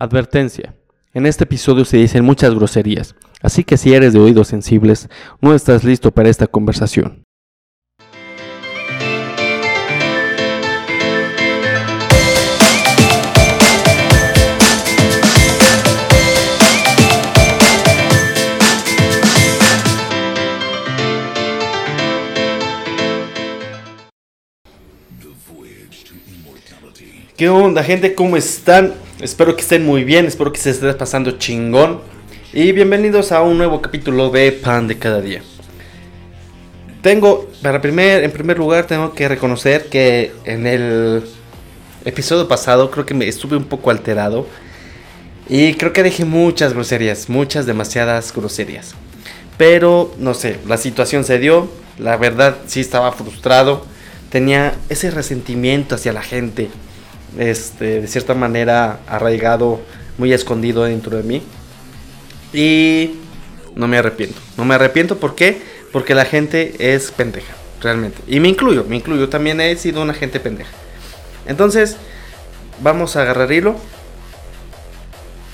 Advertencia. En este episodio se dicen muchas groserías, así que si eres de oídos sensibles, no estás listo para esta conversación. ¿Qué onda, gente? ¿Cómo están? Espero que estén muy bien, espero que se estén pasando chingón. Y bienvenidos a un nuevo capítulo de Pan de cada día. Tengo, para primer, en primer lugar, tengo que reconocer que en el episodio pasado creo que me estuve un poco alterado. Y creo que dije muchas groserías, muchas, demasiadas groserías. Pero, no sé, la situación se dio. La verdad, sí estaba frustrado. Tenía ese resentimiento hacia la gente este, de cierta manera arraigado, muy escondido dentro de mí. Y no me arrepiento. No me arrepiento, ¿por qué? Porque la gente es pendeja, realmente. Y me incluyo, me incluyo. También he sido una gente pendeja. Entonces, vamos a agarrar hilo.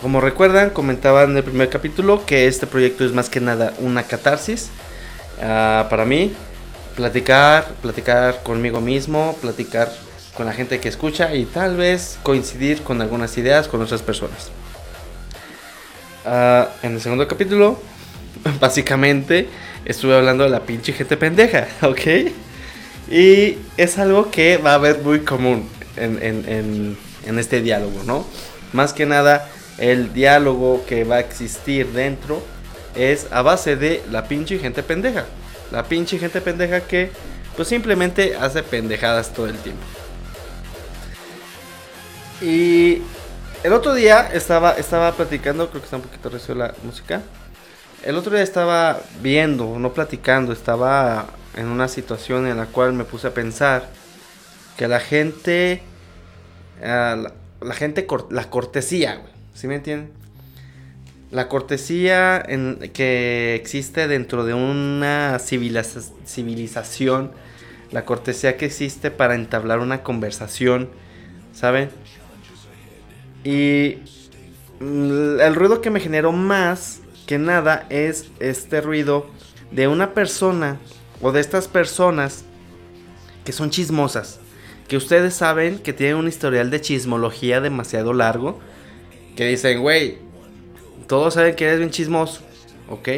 Como recuerdan, comentaba en el primer capítulo que este proyecto es más que nada una catarsis. Ah, para mí, platicar, platicar conmigo mismo, platicar con la gente que escucha y tal vez coincidir con algunas ideas con otras personas. Ah, en el segundo capítulo, básicamente estuve hablando de la pinche gente pendeja, ¿ok? Y es algo que va a haber muy común en, en, este diálogo, ¿no? Más que nada, el diálogo que va a existir dentro es a base de la pinche gente pendeja. La pinche gente pendeja que pues simplemente hace pendejadas todo el tiempo. Y el otro día estaba, estaba platicando, creo que está un poquito recio la música. El otro día estaba viendo, no platicando, estaba en una situación en la cual me puse a pensar que la gente, ah, la, gente, la cortesía, ¿sí me entienden? La cortesía que existe dentro de una civilización, la cortesía que existe para entablar una conversación, ¿saben? Y mm, el ruido que me generó más que nada es este ruido de una persona o de estas personas que son chismosas. Que ustedes saben que tienen un historial de chismología demasiado largo. Que dicen, güey, todos saben que eres bien chismoso, ¿ok?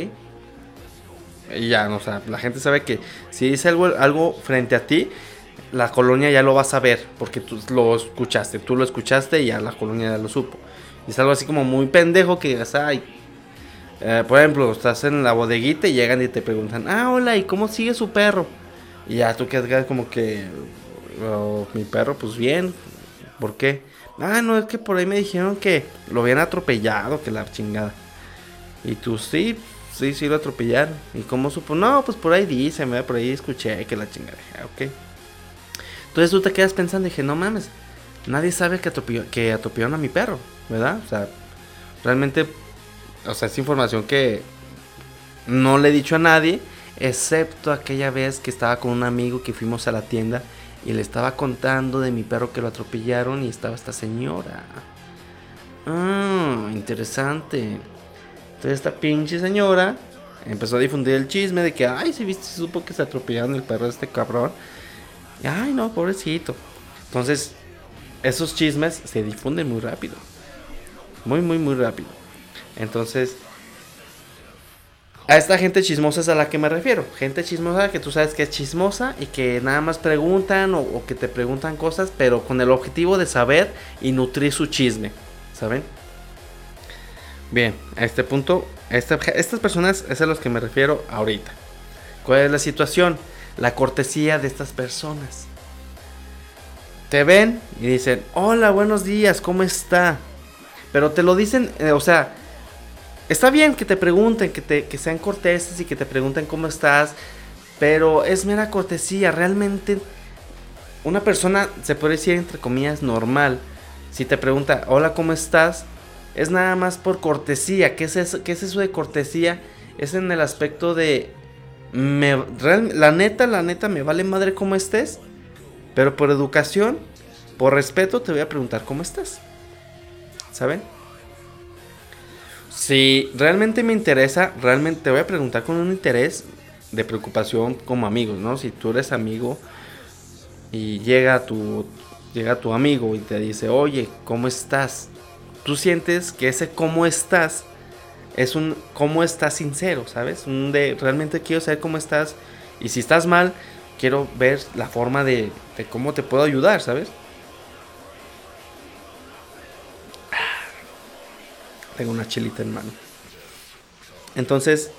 Y ya, o sea, la gente sabe que si dice algo, algo frente a ti, la colonia ya lo va a saber, porque tú lo escuchaste, tú lo escuchaste y ya la colonia ya lo supo. Y es algo así como muy pendejo que digas, ay, eh, por ejemplo, estás en la bodeguita y llegan y te preguntan, ah, hola, ¿y cómo sigue su perro? Y ya tú quedas como que, oh, mi perro, pues bien, ¿por qué? Ah, no, es que por ahí me dijeron que lo habían atropellado, que la chingada. Y tú sí, sí, sí lo atropellaron. ¿Y cómo supo? No, pues por ahí dice, por ahí escuché que la chingada. Ok. Entonces tú te quedas pensando dije, no mames, nadie sabe que, que atropellaron a mi perro, ¿verdad? O sea, realmente, o sea, es información que no le he dicho a nadie, excepto aquella vez que estaba con un amigo que fuimos a la tienda y le estaba contando de mi perro que lo atropellaron y estaba esta señora. Ah, interesante. Entonces esta pinche señora empezó a difundir el chisme de que, ay, si viste, supo que se atropellaron el perro de este cabrón. Ay, no, pobrecito. Entonces, esos chismes se difunden muy rápido. Muy, muy, muy rápido. Entonces, a esta gente chismosa es a la que me refiero. Gente chismosa que tú sabes que es chismosa y que nada más preguntan o, que te preguntan cosas, pero con el objetivo de saber y nutrir su chisme. ¿Saben? Bien, a este punto, estas personas es a los que me refiero ahorita. ¿Cuál es la situación? La cortesía de estas personas. Te ven y dicen, hola, buenos días, ¿cómo está? Pero te lo dicen, eh, o sea, está bien que te pregunten, que, te, que sean corteses y que te pregunten cómo estás, pero es mera cortesía, realmente una persona, se puede decir entre comillas, normal, si te pregunta, hola, ¿cómo estás? Es nada más por cortesía. ¿Qué es ¿Qué es eso de cortesía? Es en el aspecto de la neta, la neta, me vale madre cómo estés. Pero por educación, por respeto, te voy a preguntar cómo estás. ¿Saben? Si realmente me interesa, realmente te voy a preguntar con un interés de preocupación como amigos, ¿no? Si tú eres amigo y llega tu, llega tu amigo y te dice, oye, ¿cómo estás? Tú sientes que ese cómo estás es un cómo estás sincero, ¿sabes? Un de realmente quiero saber cómo estás y si estás mal, quiero ver la forma de, cómo te puedo ayudar, ¿sabes? Tengo una chelita en mano. Entonces,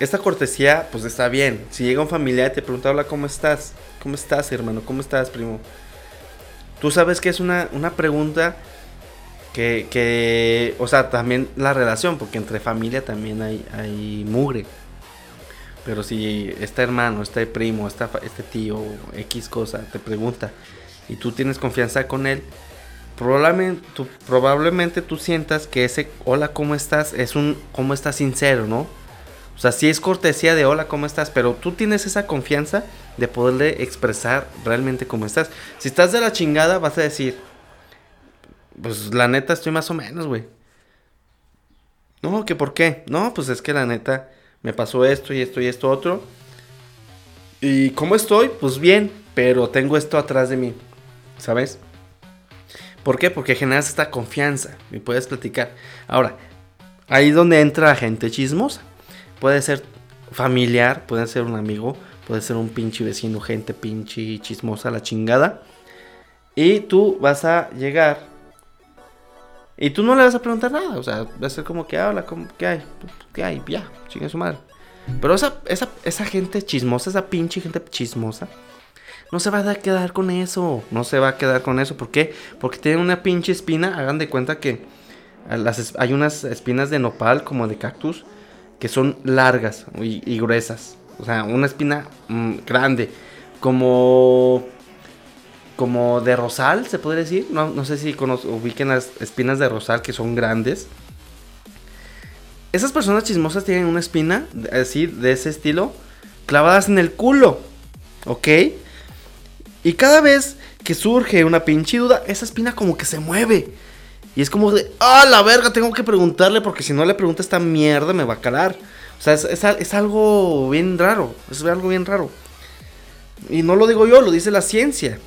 esta cortesía, pues está bien. Si llega un familiar y te pregunta, hola, ¿cómo estás? ¿Cómo estás, hermano? ¿Cómo estás, primo? Tú sabes que es una, una pregunta que, que, o sea, también la relación, porque entre familia también hay, hay mugre. Pero si este hermano, este primo, este, tío, X cosa, te pregunta y tú tienes confianza con él, probablemente tú, probablemente tú sientas que ese hola, ¿cómo estás? es un cómo estás sincero, ¿no? O sea, sí es cortesía de hola, ¿cómo estás? Pero tú tienes esa confianza de poderle expresar realmente cómo estás. Si estás de la chingada, vas a decir, pues la neta estoy más o menos, güey. No, que por qué? No, pues es que la neta me pasó esto y esto y esto otro. ¿Y cómo estoy? Pues bien, pero tengo esto atrás de mí, ¿sabes? ¿Por qué? Porque generas esta confianza y puedes platicar. Ahora, ahí donde entra la gente chismosa. Puede ser familiar, puede ser un amigo, puede ser un pinche vecino, gente pinche chismosa, la chingada. Y tú vas a llegar y tú no le vas a preguntar nada. O sea, va a ser como que habla, ¿qué hay? ¿Qué hay? Ya, chingue su madre. Pero esa, esa, esa gente chismosa, esa pinche gente chismosa, no se va a quedar con eso. No se va a quedar con eso. ¿Por qué? Porque tiene una pinche espina. Hagan de cuenta que hay unas espinas de nopal, como de cactus, que son largas y, gruesas. O sea, una espina mm, grande. Como. Como de rosal, se podría decir. No, no sé si ubiquen las espinas de rosal que son grandes. Esas personas chismosas tienen una espina así, de ese estilo, clavadas en el culo. ¿Ok? Y cada vez que surge una pinche duda, esa espina como que se mueve. Y es como de, ah, la verga, tengo que preguntarle porque si no le pregunto esta mierda me va a calar. O sea, es, algo bien raro, es algo bien raro. Y no lo digo yo, lo dice la ciencia.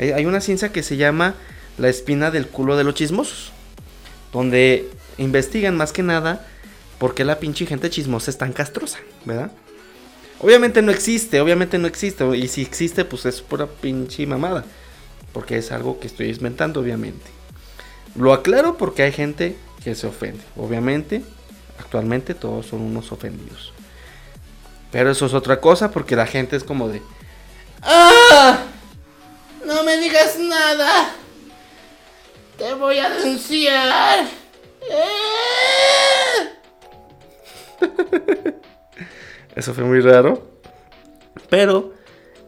Eh, hay una ciencia que se llama la espina del culo de los chismosos. Donde investigan más que nada por qué la pinche gente chismosa es tan castrosa, ¿verdad? Obviamente no existe, obviamente no existe. Y si existe, pues es pura pinche mamada. Porque es algo que estoy inventando, obviamente. Lo aclaro porque hay gente que se ofende. Obviamente, actualmente todos son unos ofendidos. Pero eso es otra cosa porque la gente es como de... ¡Ah! No me digas nada. Te voy a denunciar. Eso fue muy raro. Pero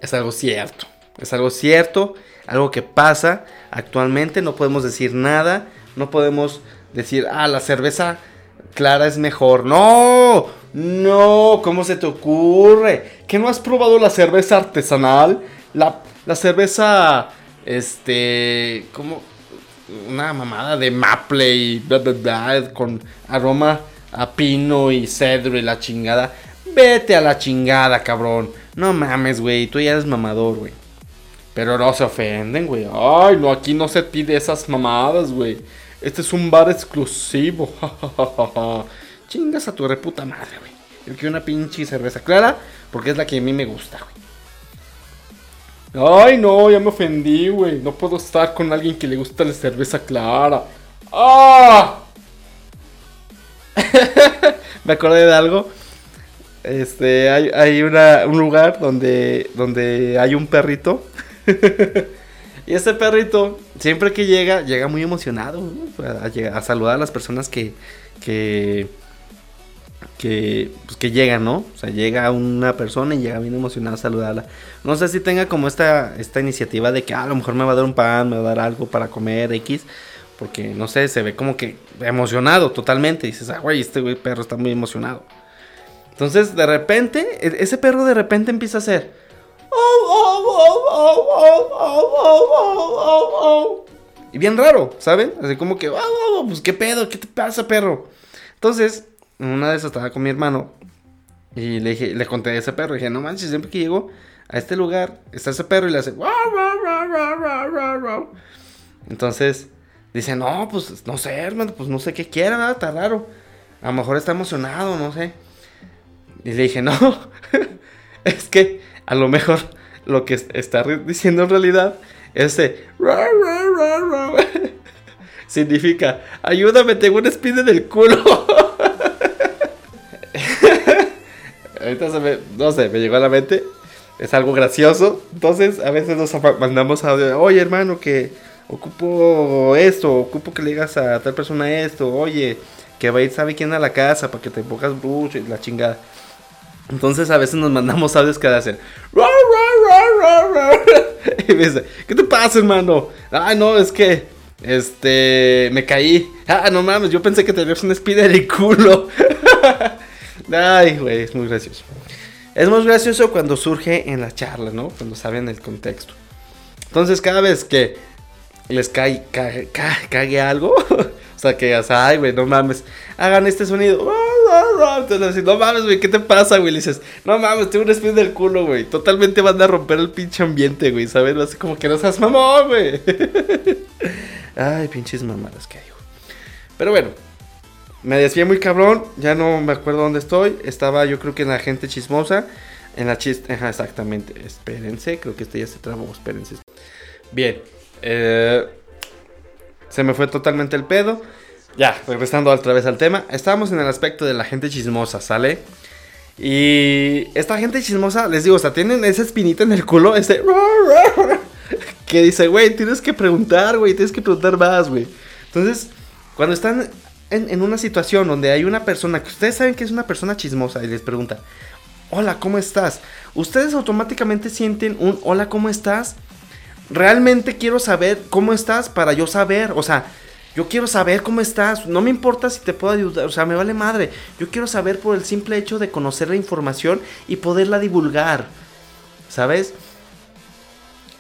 es algo cierto. Es algo cierto. Algo que pasa actualmente. No podemos decir nada. No podemos decir, ah, la cerveza clara es mejor. No, no, ¿cómo se te ocurre? ¿Que no has probado la cerveza artesanal? La, la cerveza, este, como una mamada de maple y bla, bla, bla, con aroma a pino y cedro y la chingada. Vete a la chingada, cabrón. No mames, güey, tú ya eres mamador, güey. Pero no se ofenden, güey. Ay, no, aquí no se pide esas mamadas, güey. Este es un bar exclusivo. Chingas a tu reputa madre, güey. El que una pinche cerveza clara, porque es la que a mí me gusta, güey. Ay, no, ya me ofendí, güey. No puedo estar con alguien que le gusta la cerveza clara. ¡Ah! me acordé de algo. Este, hay, hay un lugar donde, donde hay un perrito. y ese perrito, siempre que llega, llega muy emocionado a, a, saludar a las personas que, que, que, pues, que llegan, ¿no? O sea, llega una persona y llega bien emocionado a saludarla. No sé si tenga como esta, esta iniciativa de que ah, a lo mejor me va a dar un pan, me va a dar algo para comer, X. Porque, no sé, se ve como que emocionado totalmente. dices, ah, güey, este güey perro está muy emocionado. Entonces, de repente, ese perro de repente empieza a hacer. Y bien raro, ¿saben? Así como que, pues qué pedo, ¿qué te pasa, perro? Entonces, una vez estaba con mi hermano y le dije, le conté a ese perro. Y dije, no manches, siempre que llego a este lugar, está ese perro y le hace. Entonces, dice, no, pues no sé, hermano, pues no sé qué quiera, nada, está raro. A lo mejor está emocionado, no sé. Y le dije, no, es que a lo mejor lo que está diciendo en realidad es. Significa, ayúdame, tengo un spin en el culo. Ahorita se me, no sé, me llegó a la mente. Es algo gracioso. Entonces, a veces nos mandamos audio. Oye, hermano, que ocupo esto. Ocupo que le digas a tal persona esto. Oye, que va a ir, sabe quién a la casa para que te pongas brucho y la chingada. Entonces a veces nos mandamos audios que hacen. Y me dice, ¿qué te pasa, hermano? Ah, no, es que. Este. Me caí. Ah, no mames, yo pensé que tenías un speed en el culo. Ay, güey, es muy gracioso. Es muy gracioso cuando surge en la charla, ¿no? Cuando saben el contexto. Entonces, cada vez que les cae, cague, algo, o sea, que digas, ay, güey, no mames, hagan este sonido. Entonces, no mames, güey, ¿qué te pasa, güey? Le dices, no mames, tengo un speed del culo, güey. Totalmente van a romper el pinche ambiente, güey, ¿sabes? Así como que no seas mamón, güey. ay, pinches mamadas que güey. Pero bueno, me desvié muy cabrón, ya no me acuerdo dónde estoy. Estaba yo creo que en la gente chismosa. En la ajá, exactamente. Espérense, creo que este ya se trabó, espérense. Bien, eh, se me fue totalmente el pedo. Ya, regresando otra vez al tema. Estábamos en el aspecto de la gente chismosa, ¿sale? Y esta gente chismosa, les digo, o sea, tienen esa espinita en el culo, ese... Que dice, güey, tienes que preguntar, güey, tienes que preguntar más, güey. Entonces, cuando están en, una situación donde hay una persona que ustedes saben que es una persona chismosa y les pregunta, hola, ¿cómo estás? Ustedes automáticamente sienten un hola, ¿cómo estás? Realmente quiero saber cómo estás para yo saber, o sea, yo quiero saber cómo estás, no me importa si te puedo ayudar, o sea, me vale madre. Yo quiero saber por el simple hecho de conocer la información y poderla divulgar, ¿sabes?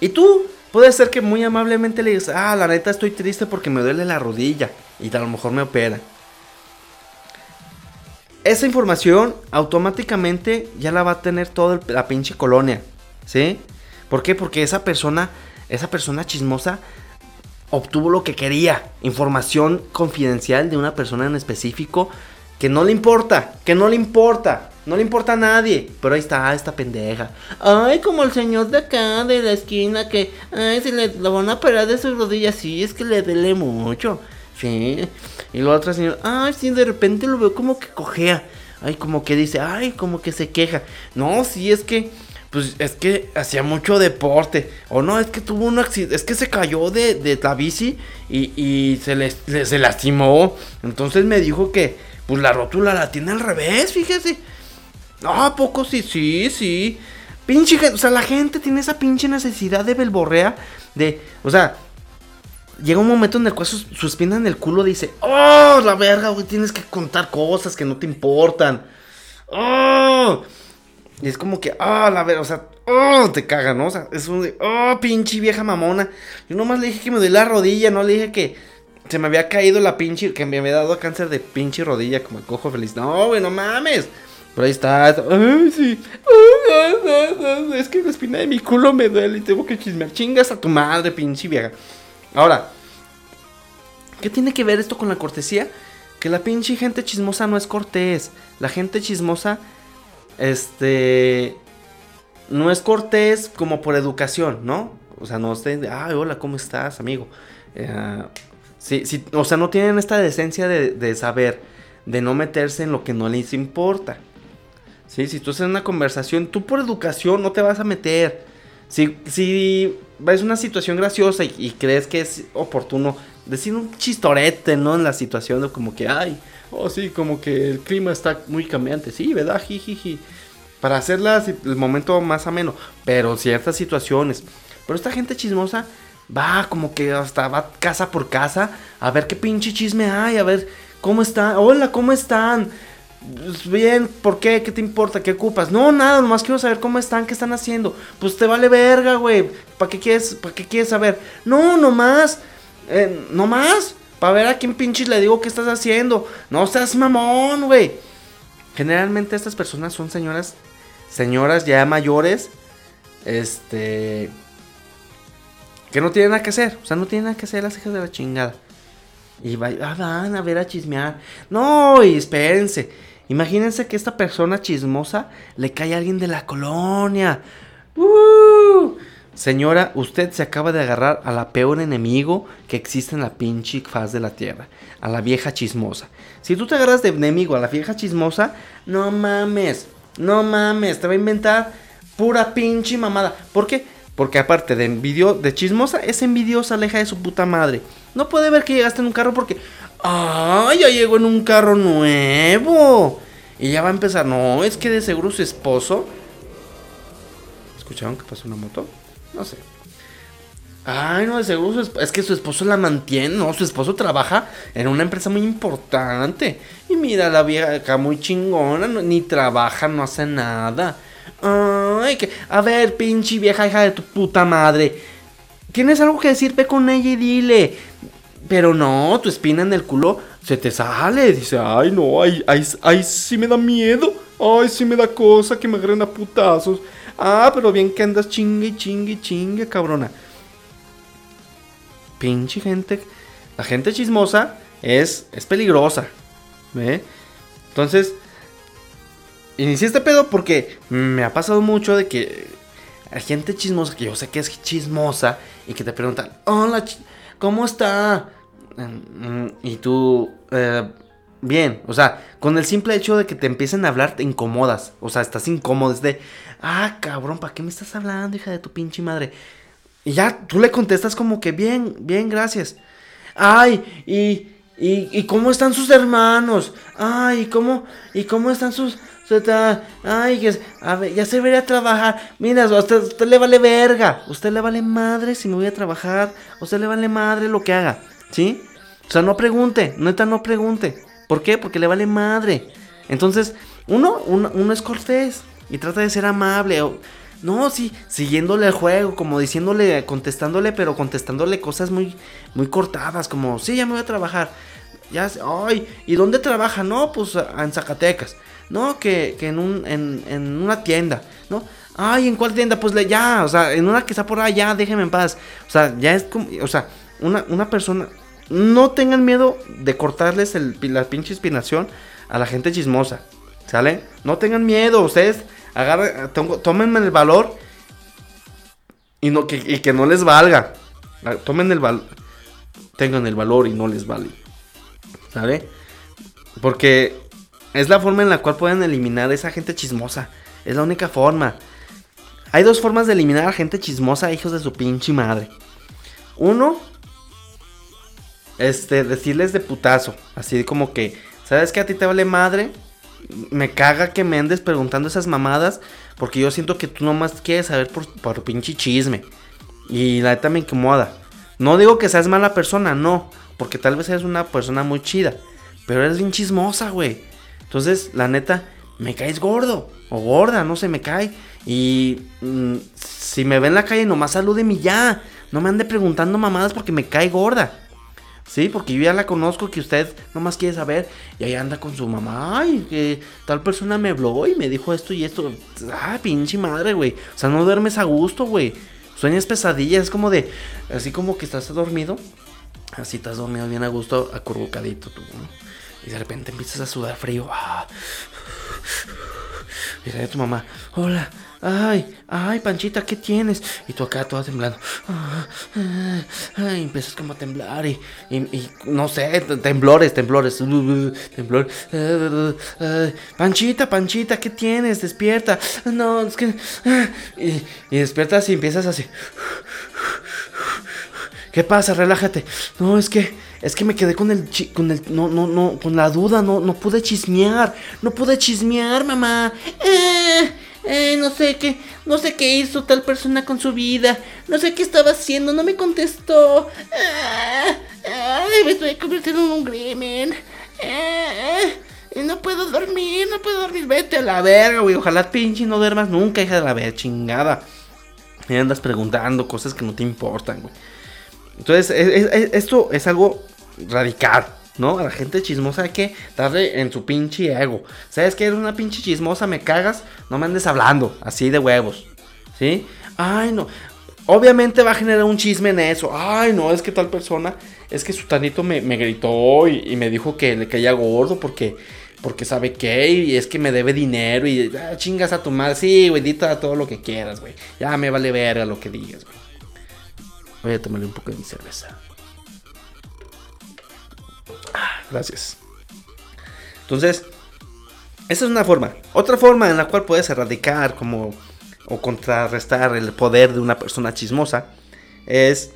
Y tú, puede ser que muy amablemente le digas, ah, la neta estoy triste porque me duele la rodilla y a lo mejor me opera. Esa información automáticamente ya la va a tener toda la pinche colonia, ¿sí? ¿Por qué? Porque esa persona, esa persona chismosa obtuvo lo que quería, información confidencial de una persona en específico que no le importa, que no le importa, no le importa a nadie, pero ahí está esta pendeja. Ay, como el señor de acá de la esquina que, ay, se le lo van a operar de sus rodillas, sí, es que le duele mucho. Sí. Y la otra señora, ay, sí, de repente lo veo como que cojea. Ay, como que dice, ay, como que se queja. No, sí, es que, pues es que hacía mucho deporte. O no, es que tuvo un accidente, es que se cayó de, de la bici y, y se, le, se lastimó. Entonces me dijo que, pues la rótula la tiene al revés, fíjese. No, ¿a poco sí? Sí, sí. Pinche o sea, la gente tiene esa pinche necesidad de belborrea. De, o sea, llega un momento en el cual su, espina en el culo dice, oh, la verga, güey, tienes que contar cosas que no te importan. Oh. Y es como que, ah, la verga, o sea, oh, te caga, ¿no? O sea, es un oh, pinche vieja mamona. Yo nomás le dije que me duele la rodilla, no le dije que se me había caído la pinche, que me había dado cáncer de pinche rodilla, como el cojo feliz. No, güey, no mames. Pero ahí está. Ay, sí. Es que la espina de mi culo me duele y tengo que chismear. Chingas a tu madre, pinche vieja. Ahora, ¿qué tiene que ver esto con la cortesía? Que la pinche gente chismosa no es cortés. La gente chismosa, este, no es cortés como por educación, ¿no? O sea, no estén de, ay, hola, ¿cómo estás, amigo? Eh, sí, sí, o sea, no tienen esta decencia de, de, saber, de no meterse en lo que no les importa. Sí, si tú estás en una conversación, tú por educación no te vas a meter. Si, si ves una situación graciosa y, crees que es oportuno decir un chistorete, ¿no? En la situación, como que, ay, oh sí, como que el clima está muy cambiante, sí, ¿verdad? Jijiji. Para hacerla el momento más ameno, pero ciertas situaciones. Pero esta gente chismosa va como que hasta va casa por casa a ver qué pinche chisme hay, a ver cómo están, hola, ¿cómo están? Pues bien, ¿por qué? ¿Qué te importa? ¿Qué ocupas? No, nada, nomás quiero saber cómo están, qué están haciendo. Pues te vale verga, güey. ¿Para qué quieres, para qué quieres saber? No, nomás. Eh, nomás. Para ver a quién pinches le digo qué estás haciendo. No seas mamón, güey. Generalmente estas personas son señoras, señoras ya mayores, este, que no tienen nada que hacer. O sea, no tienen nada que hacer las hijas de la chingada. Y ah, van a ver a chismear. No, y espérense. Imagínense que esta persona chismosa le cae a alguien de la colonia. ¡Uh! Señora, usted se acaba de agarrar a la peor enemigo que existe en la pinche faz de la tierra, a la vieja chismosa. Si tú te agarras de enemigo a la vieja chismosa, no mames, no mames, te va a inventar pura pinche mamada. ¿Por qué? Porque aparte de envidio, de chismosa, es envidiosa, aleja de su puta madre. No puede ver que llegaste en un carro porque, ¡ay, ya llegó en un carro nuevo! Y ya va a empezar, no, es que de seguro su esposo... ¿Escucharon que pasó una moto? No sé. Ay, no, de seguro es que su esposo la mantiene, no, su esposo trabaja en una empresa muy importante. Y mira, la vieja acá muy chingona, ni trabaja, no hace nada. Ay, que, a ver, pinche vieja hija de tu puta madre. Tienes algo que decir, ve con ella y dile. Pero no, tu espina en el culo se te sale. Dice, ay, no, ay, ay, ay, sí me da miedo. Ay, sí me da cosa que me agarren a putazos. Ah, pero bien que andas chingue, chingue, chingue, cabrona. Pinche gente. La gente chismosa es, es peligrosa. ¿Ve? Entonces, inicié este pedo porque me ha pasado mucho de que hay gente chismosa, que yo sé que es chismosa, y que te preguntan, hola, ¿cómo está? Mm, y tú, eh, bien, o sea, con el simple hecho de que te empiecen a hablar, te incomodas. O sea, estás incómodo, es de, ah, cabrón, ¿para qué me estás hablando, hija de tu pinche madre? Y ya tú le contestas como que bien, bien, gracias. Ay, y, y, cómo están sus hermanos. Ay, ¿y cómo, y cómo están sus, Ay, a ya se debería a trabajar. Mira, a usted, usted, le vale verga. usted le vale madre si me voy a trabajar. Usted le vale madre lo que haga. ¿Sí? O sea, no pregunte. Neta, no pregunte. ¿Por qué? Porque le vale madre. Entonces, uno, uno, es cortés. Y trata de ser amable. no, sí, siguiéndole el juego, como diciéndole, contestándole, pero contestándole cosas muy, muy cortadas, como, sí, ya me voy a trabajar. Ya, ay, ¿y dónde trabaja? No, pues en Zacatecas. No, que, que en, un, en, en, una tienda, ¿no? Ay, ¿en cuál tienda? Pues ya, o sea, en una que está por allá, déjeme en paz. O sea, ya es como, o sea, una, una persona, no tengan miedo de cortarles el, la pinche inspiración a la gente chismosa, ¿sale? No tengan miedo, ustedes agarren, tómenme el valor y, no, que, y que no les valga. Tomen el valor, tengan el valor y no les vale, ¿sale? Porque es la forma en la cual pueden eliminar a esa gente chismosa. Es la única forma. Hay dos formas de eliminar a gente chismosa, hijos de su pinche madre. Uno, este, decirles de putazo. Así como que, ¿sabes que a ti te vale madre? Me caga que me andes preguntando esas mamadas. Porque yo siento que tú nomás quieres saber por, por pinche chisme. Y la neta me incomoda. No digo que seas mala persona, no. Porque tal vez eres una persona muy chida. Pero eres bien chismosa, güey. Entonces, la neta, me caes gordo o gorda, no se me cae. Y mm, si me ve en la calle, nomás salúdeme ya. No me ande preguntando mamadas porque me cae gorda. Sí, porque yo ya la conozco que usted nomás quiere saber. Y ahí anda con su mamá. Ay, que tal persona me habló y me dijo esto y esto. Ah, pinche madre, güey. O sea, no duermes a gusto, güey. Sueñas pesadillas. Es como de. Así como que estás dormido. Así estás dormido bien a gusto, acurrucadito tú, ¿no? Y de repente empiezas a sudar frío. Ah. Y de tu mamá, hola, ay, ay, Panchita, ¿qué tienes? Y tú acá toda temblando. Ay, empiezas como a temblar y, y, no sé, temblores, temblores, temblores. Panchita, Panchita, ¿qué tienes? Despierta. No, es que... Y, y despiertas y empiezas así. ¿Qué pasa? Relájate. No, es que es que me quedé con el con el no no no con la duda, no no pude chismear. No pude chismear, mamá. Eh, eh, no sé qué, no sé qué hizo tal persona con su vida. No sé qué estaba haciendo, no me contestó. Eh, me estoy convirtiendo en un crimen. Eh, no puedo dormir, no puedo dormir. Vete a la verga, güey. Ojalá pinche no duermas nunca, hija de la verga, chingada. Me andas preguntando cosas que no te importan, güey. Entonces, esto es algo radicar. ¿no? A la gente chismosa hay que darle en su pinche ego. ¿Sabes que eres una pinche chismosa? Me cagas, no me andes hablando, así de huevos. ¿Sí? Ay, no. Obviamente va a generar un chisme en eso. Ay, no, es que tal persona, es que su tanito me, gritó y, me dijo que le caía gordo porque, porque sabe qué, y es que me debe dinero y ah, chingas a tu madre. Sí, güey, dita todo lo que quieras, güey. Ya me vale verga lo que digas, güey. Voy a tomarle un poco de mi cerveza. Gracias. Entonces, esa es una forma. Otra forma en la cual puedes erradicar como o contrarrestar el poder de una persona chismosa es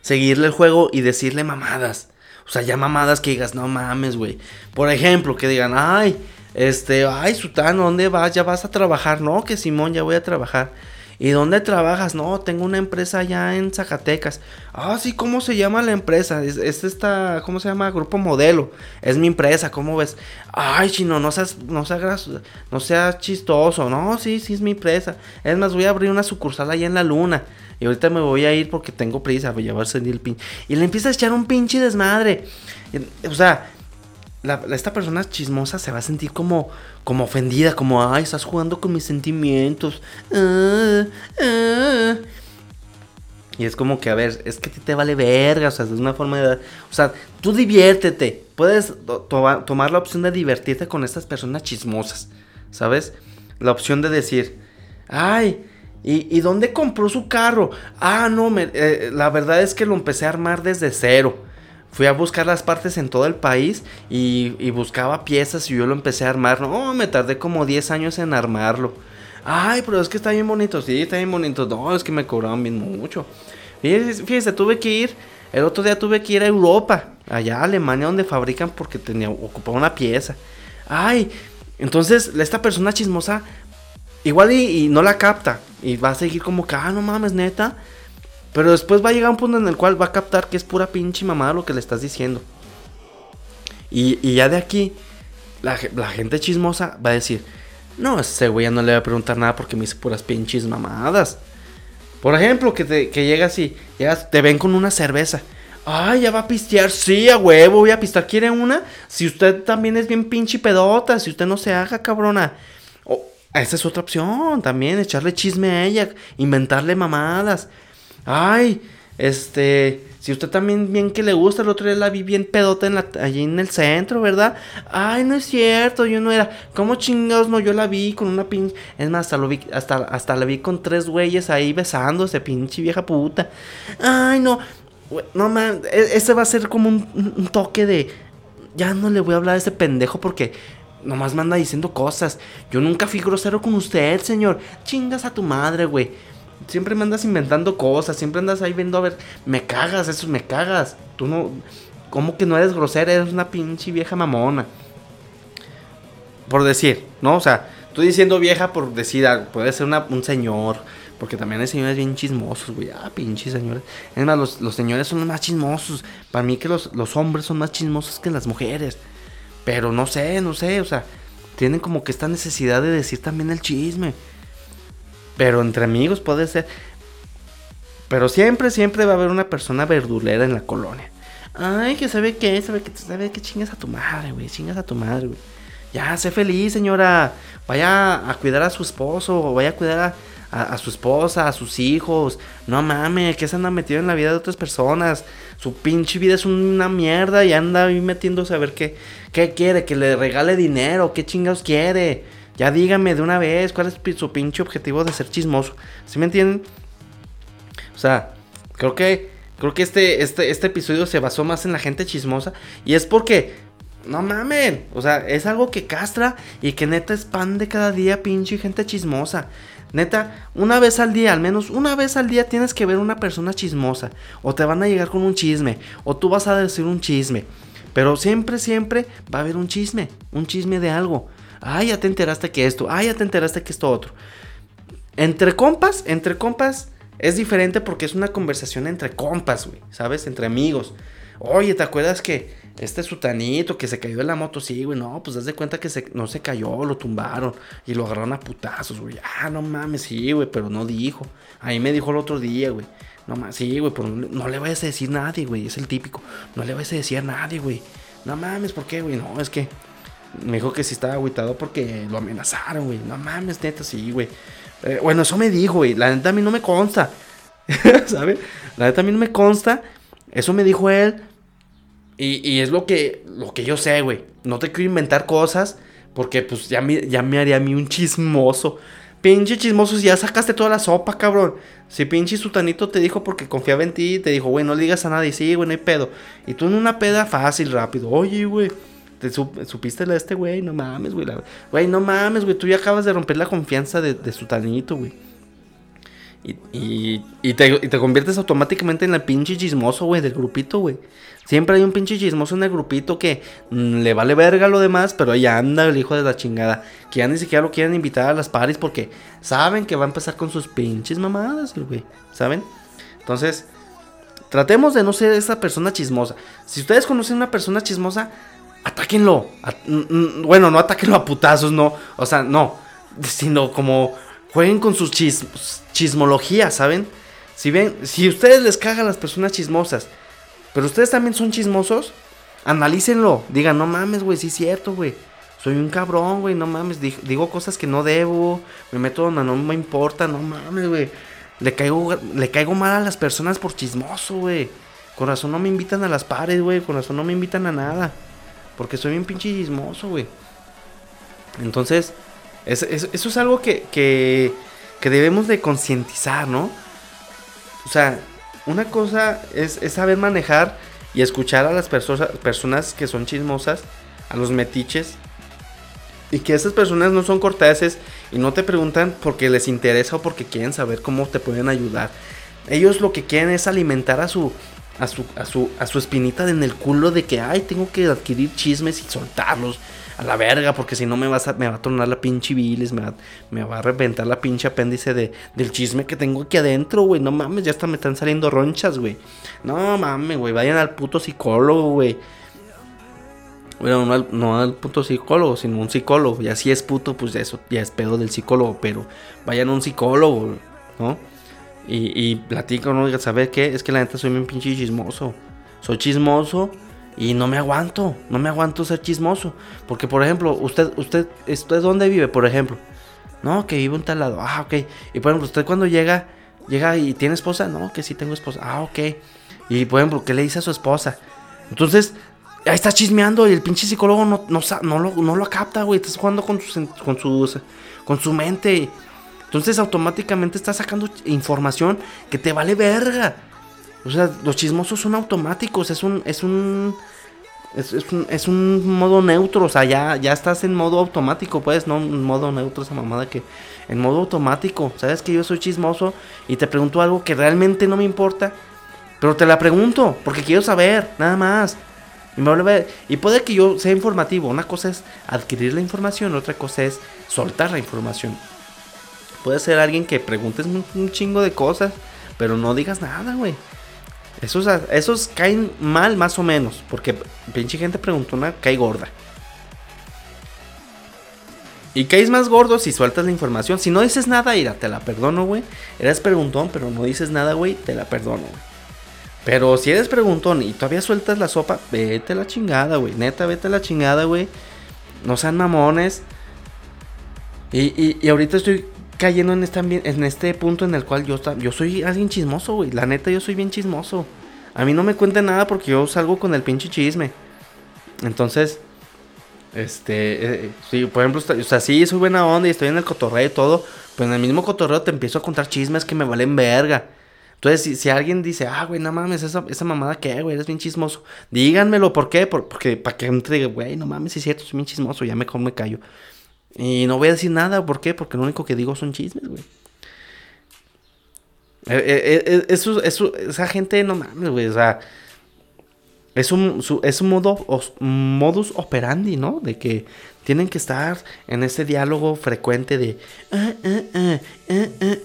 seguirle el juego y decirle mamadas. O sea, ya mamadas que digas, no mames, güey. Por ejemplo, que digan, ay, este, ay, Sutano, ¿dónde vas? Ya vas a trabajar. No, que Simón, ya voy a trabajar. ¿Y dónde trabajas? No, tengo una empresa allá en Zacatecas. Ah, sí, ¿cómo se llama la empresa? Es, esta, ¿cómo se llama? Grupo Modelo. Es mi empresa, ¿cómo ves? Ay, chino, no seas, no seas, no seas chistoso. No, sí, sí es mi empresa. Es más, voy a abrir una sucursal allá en la luna. Y ahorita me voy a ir porque tengo prisa, voy a llevarse el pin. Y le empieza a echar un pinche desmadre. O sea, esta persona chismosa se va a sentir como, como ofendida, como, ay, estás jugando con mis sentimientos. Ah, ah". Y es como que, a ver, es que te vale verga, o sea, es una forma de... O sea, tú diviértete. Puedes tomar la opción de divertirte con estas personas chismosas, ¿sabes? La opción de decir, ay, ¿y, dónde compró su carro? Ah, no, eh, la verdad es que lo empecé a armar desde cero. Fui a buscar las partes en todo el país y, buscaba piezas y yo lo empecé a armar. No, me tardé como 10 años en armarlo. Ay, pero es que está bien bonito. Sí, está bien bonito. No, es que me cobraban bien mucho. Fíjese, tuve que ir. El otro día tuve que ir a Europa, allá a Alemania, donde fabrican porque tenía ocupaba una pieza. Ay, entonces esta persona chismosa igual y, y, no la capta y va a seguir como que, ah, no mames, neta. Pero después va a llegar un punto en el cual va a captar que es pura pinche mamada lo que le estás diciendo. Y, ya de aquí, la, gente chismosa va a decir, no, ese güey ya no le voy a preguntar nada porque me dice puras pinches mamadas. Por ejemplo, que, te, que llegas y llegas, te ven con una cerveza. Ay, ya va a pistear. Sí, a huevo, voy a pistear. ¿Quiere una? Si usted también es bien pinche pedota, si usted no se haga, cabrona. esa es otra opción también, echarle chisme a ella, inventarle mamadas. Ay, este, si usted también bien que le gusta, el otro día la vi bien pedota en la, allí en el centro, ¿verdad? Ay, no es cierto, yo no era. ¿Cómo chingados no? Yo la vi con una pinche. Es más, hasta, lo vi, hasta, hasta la vi con tres güeyes ahí besándose, pinche vieja puta. Ay, no. No, man, e, ese va a ser como un, toque de. Ya no le voy a hablar a ese pendejo porque nomás me anda diciendo cosas. Yo nunca fui grosero con usted, señor. Chingas a tu madre, güey. Siempre me andas inventando cosas, siempre andas ahí viendo a ver, me cagas, eso me cagas. Tú no, ¿cómo que no eres grosera? Eres una pinche vieja mamona. Por decir, ¿no? O sea, estoy diciendo vieja por decir puede ser un señor, porque también hay señores bien chismosos, güey. Ah, pinche señores. Es más, los, señores son los más chismosos. Para mí que los, los hombres son más chismosos que las mujeres. Pero no sé, no sé, o sea, tienen como que esta necesidad de decir también el chisme. Pero entre amigos puede ser. Pero siempre, siempre va a haber una persona verdulera en la colonia. Ay, que sabe qué, sabe que sabe que chingas a tu madre, güey. Chingas a tu madre, güey. Ya, sé feliz, señora. Vaya a cuidar a su esposo, vaya a cuidar a, su esposa, a sus hijos. No mames, que se anda metido en la vida de otras personas. Su pinche vida es una mierda y anda ahí metiéndose a ver qué, qué quiere, que le regale dinero, qué chingados quiere. Ya dígame de una vez cuál es su pinche objetivo de ser chismoso. ¿Sí me entienden? O sea, creo que creo que este, este, este episodio se basó más en la gente chismosa. Y es porque, no mamen, o sea, es algo que castra y que neta expande cada día pinche gente chismosa. Neta, una vez al día, al menos una vez al día tienes que ver una persona chismosa. O te van a llegar con un chisme. O tú vas a decir un chisme. Pero siempre, siempre va a haber un chisme. Un chisme de algo. Ay, ya te enteraste que esto. Ay, ya te enteraste que esto otro. Entre compas, entre compas es diferente porque es una conversación entre compas, güey. ¿Sabes? Entre amigos. Oye, ¿te acuerdas que este sutanito que se cayó de la moto? Sí, güey. No, pues das de cuenta que no se cayó, lo tumbaron y lo agarraron a putazos, güey. Ah, no mames, sí, güey, pero no dijo. Ahí me dijo el otro día, güey. No mames, sí, güey, pues no, le vayas a decir a nadie, güey. Es el típico. No le vayas a decir a nadie, güey. No mames, ¿por qué, güey? No, es que me dijo que sí estaba agüitado porque lo amenazaron, güey. No mames, neta, sí, güey. Eh, bueno, eso me dijo, güey. La neta a mí no me consta. ¿Sabes? La neta a mí no me consta. Eso me dijo él. Y, y, es lo que, lo que yo sé, güey. No te quiero inventar cosas. Porque pues ya me, ya me haría a mí un chismoso. Pinche chismoso, ya sacaste toda la sopa, cabrón. Si pinche sutanito te dijo porque confiaba en ti, te dijo, güey, no le digas a nadie, sí, güey, no hay pedo. Y tú en una peda fácil, rápido, oye, güey, te supiste la de este güey, no mames, güey. Güey, no mames, güey, tú ya acabas de romper la confianza de, de sutanito, güey. Y, y, te, y, te, conviertes automáticamente en el pinche chismoso, güey, del grupito, güey. Siempre hay un pinche chismoso en el grupito que mm, le vale verga lo demás, pero ahí anda el hijo de la chingada. Que ya ni siquiera lo quieren invitar a las paris porque saben que va a empezar con sus pinches mamadas, güey. ¿Saben? Entonces, tratemos de no ser esa persona chismosa. Si ustedes conocen una persona chismosa, atáquenlo. bueno, no atáquenlo a putazos, no. O sea, no. Sino como jueguen con sus chismologías, ¿saben? Si ven, si ustedes les cagan las personas chismosas pero ustedes también son chismosos. Analícenlo. Digan, no mames, güey, sí es cierto, güey. Soy un cabrón, güey, no mames. Digo cosas que no debo. Me meto donde no me importa, no mames, güey. Le caigo, le caigo mal a las personas por chismoso, güey. Con razón no me invitan a las pares, güey. Con razón no me invitan a nada. Porque soy un pinche chismoso, güey. Entonces, eso es algo que, que, debemos de concientizar, ¿no? O sea, una cosa es, saber manejar y escuchar a las personas que son chismosas, a los metiches, y que esas personas no son corteses y no te preguntan porque les interesa o porque quieren saber cómo te pueden ayudar. Ellos lo que quieren es alimentar a su, a su, a su, a su espinita en el culo de que, ay, tengo que adquirir chismes y soltarlos a la verga, porque si no me, vas a, me va a tornar la pinche bilis, me va, me va a reventar la pinche apéndice de, del chisme que tengo aquí adentro, güey. No mames, ya hasta me están saliendo ronchas, güey. No mames, güey, vayan al puto psicólogo, güey. Bueno, no al, no al puto psicólogo, sino un psicólogo. Y así es puto, pues eso ya es pedo del psicólogo, pero vayan a un psicólogo, ¿no? Y, y platico, ¿no? ¿Saber qué? Es que la neta soy un pinche chismoso. Soy chismoso y no me aguanto, no me aguanto ser chismoso. Porque, por ejemplo, usted, usted, ¿usted dónde vive, por ejemplo? No, que vive en tal lado. Ah, ok. Y por ejemplo, usted cuando llega, llega y tiene esposa, no, que sí tengo esposa. Ah, ok. Y por ejemplo, ¿qué le dice a su esposa? Entonces, ahí está chismeando y el pinche psicólogo no, no, no, lo, no lo capta, güey. Estás jugando con, su, con, sus, con su mente. Entonces, automáticamente está sacando información que te vale verga. O sea, los chismosos son automáticos, es un, es un, es, un, modo neutro, o sea, ya, ya estás en modo automático, pues, no en modo neutro, esa mamada que, en modo automático, sabes que yo soy chismoso y te pregunto algo que realmente no me importa, pero te la pregunto, porque quiero saber, nada más. Y, me y puede que yo sea informativo, una cosa es adquirir la información, otra cosa es soltar la información. Puede ser alguien que preguntes un chingo de cosas, pero no digas nada, güey. Esos, esos caen mal más o menos. Porque pinche gente preguntona cae gorda. Y caes más gordo si sueltas la información. Si no dices nada, ira, te la perdono, güey. Eres preguntón, pero no dices nada, güey, te la perdono, güey. Pero si eres preguntón y todavía sueltas la sopa, vete a la chingada, güey. Neta, vete a la chingada, güey. No sean mamones. Y, y ahorita estoy cayendo en este, en este punto en el cual yo, soy alguien chismoso, güey. La neta, yo soy bien chismoso. A mí no me cuenten nada porque yo salgo con el pinche chisme. Entonces, este, eh, por ejemplo, o sea, sí, soy buena onda y estoy en el cotorreo y todo. Pero en el mismo cotorreo te empiezo a contar chismes que me valen verga. Entonces, si, alguien dice, ah, güey, no mames, esa, esa mamada que, güey, eres bien chismoso. Díganmelo, ¿por qué? porque, para que me diga, güey, no mames, es cierto, soy bien chismoso, ya mejor me callo. Y no voy a decir nada, ¿por qué? Porque lo único que digo son chismes, güey. Eh, eh, eh, eso, eso, esa gente, no mames, güey, o sea, es un, es un modo, modus operandi, ¿no? De que tienen que estar en ese diálogo frecuente de, ah, ah,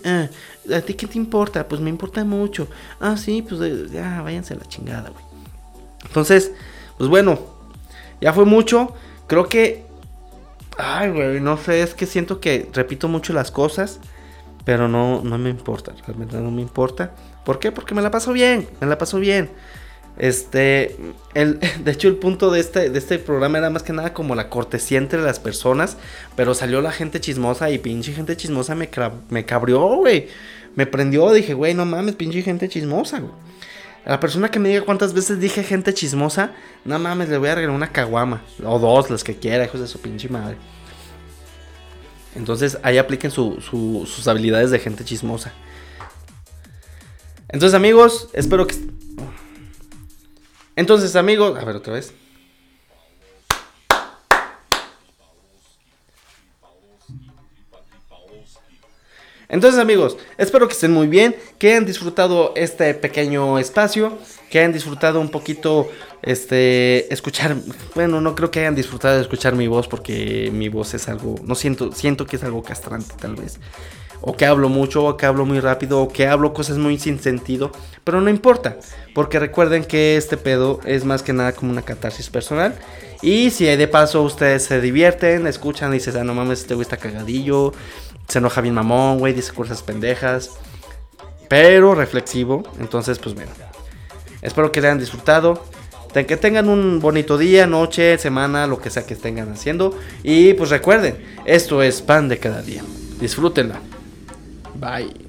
ah, ¿a ti qué te importa? Pues me importa mucho. Ah, sí, pues ya, váyanse a la chingada, güey. Entonces, pues bueno, ya fue mucho. Creo que Ay, güey, no sé, es que siento que repito mucho las cosas, pero no, no me importa, realmente no me importa. ¿Por qué? Porque me la paso bien, me la paso bien. Este, el, de hecho, el punto de este, de este programa era más que nada como la cortesía entre las personas. Pero salió la gente chismosa y pinche gente chismosa me, me cabrió, güey. Me prendió, dije, güey, no mames, pinche gente chismosa, güey. A la persona que me diga cuántas veces dije gente chismosa, no mames, le voy a regalar una caguama. O dos, las que quiera, hijos de su pinche madre. Entonces ahí apliquen sus habilidades de gente chismosa. Entonces amigos, espero que... Entonces amigos... A ver otra vez. Entonces amigos, espero que estén muy bien, que hayan disfrutado este pequeño espacio, que hayan disfrutado un poquito, este, escuchar, bueno, no creo que hayan disfrutado de escuchar mi voz porque mi voz es algo, no siento, siento que es algo castrante tal vez. O que hablo mucho, o que hablo muy rápido, o que hablo cosas muy sin sentido. Pero no importa, porque recuerden que este pedo es más que nada como una catarsis personal. Y si de paso ustedes se divierten, escuchan y dicen, ah, no mames, este güey está cagadillo, se enoja bien mamón, güey, dice cosas pendejas. Pero reflexivo. Entonces, pues bueno. Espero que le hayan disfrutado. Que tengan un bonito día, noche, semana, lo que sea que estén haciendo. Y pues recuerden, esto es pan de cada día. Disfrútenla. Bye.